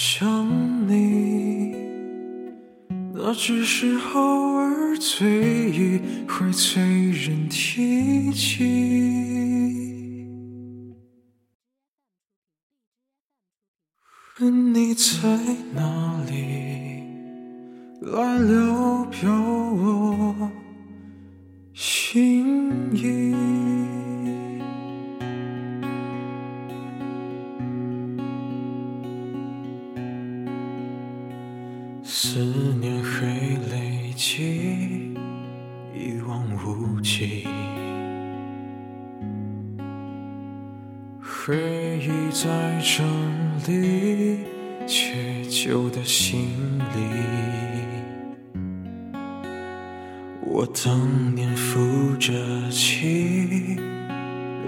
想你，那只是偶尔醉意会催人提起。问你在哪里，来聊表我思念会累积，一望无际。回忆在这里，却旧的行李。我当年负着气，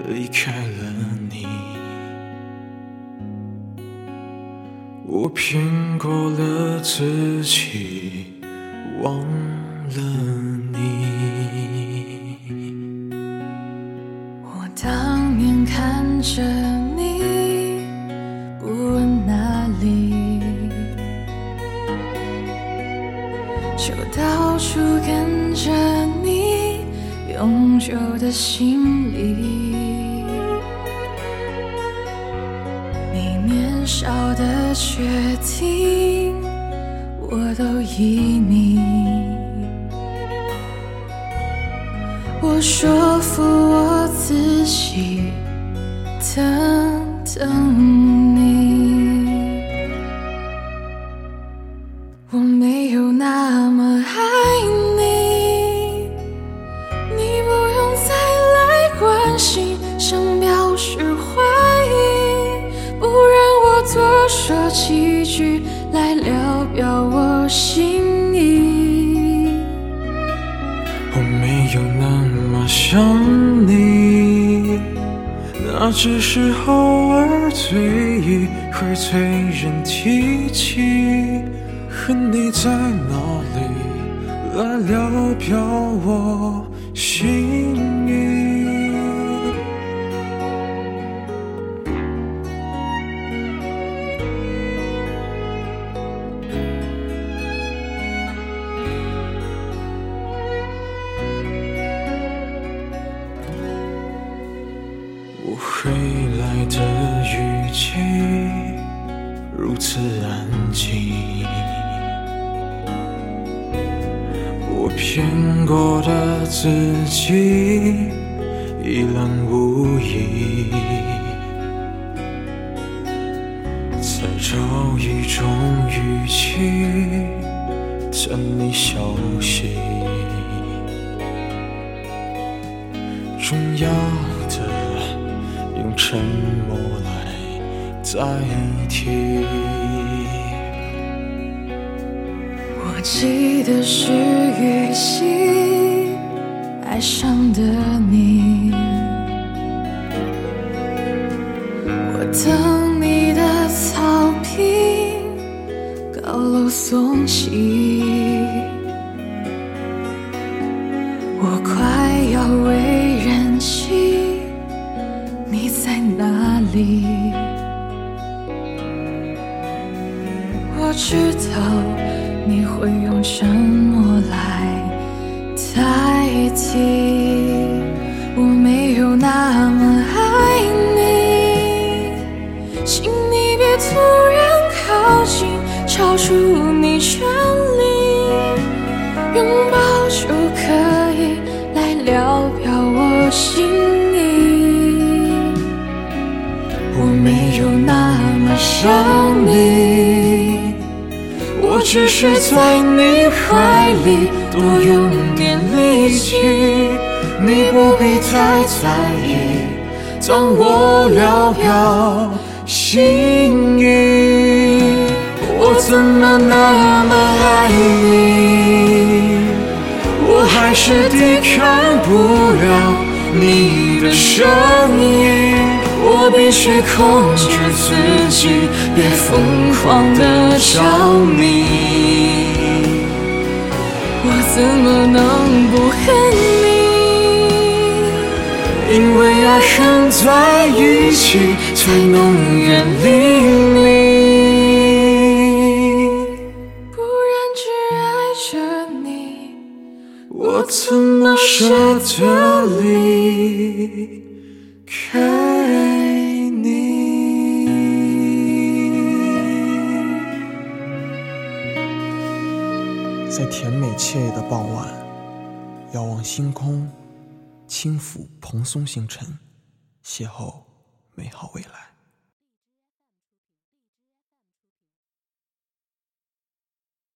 离开了你。我骗过了自己，忘了你。我当年看着你，不问哪里，就到处跟着你，永久的心里。你年少的的决定，我都依你。我说服我自己，等等说几句来聊表我心意。我没有那么想你，那只是偶尔醉意会催人提起。恨你在哪里，来聊表我心意。我回来的雨季如此安静，我骗过的自己一览无遗，再找一种语气等你消息。重要用沉默来代替。我记得是雨季，爱上的你。我等你的草坪，高楼耸起。我知道你会用沉默来代替，我没有那么爱你，请你别突然靠近，超出你权利，拥抱就可以来聊表我心意。我没有那么想你，只是在你怀里多用点力气，你不必太在意。当我聊表心意，我怎么那么爱你？我还是抵抗不了你的声音，我必须控制自己，别疯狂的着迷。我怎么能不恨你？因为爱恨在一起，才能远离你。不然只爱着你，我怎么舍得离开在甜美惬意的傍晚，遥望星空，轻抚蓬松星辰，邂逅美好未来。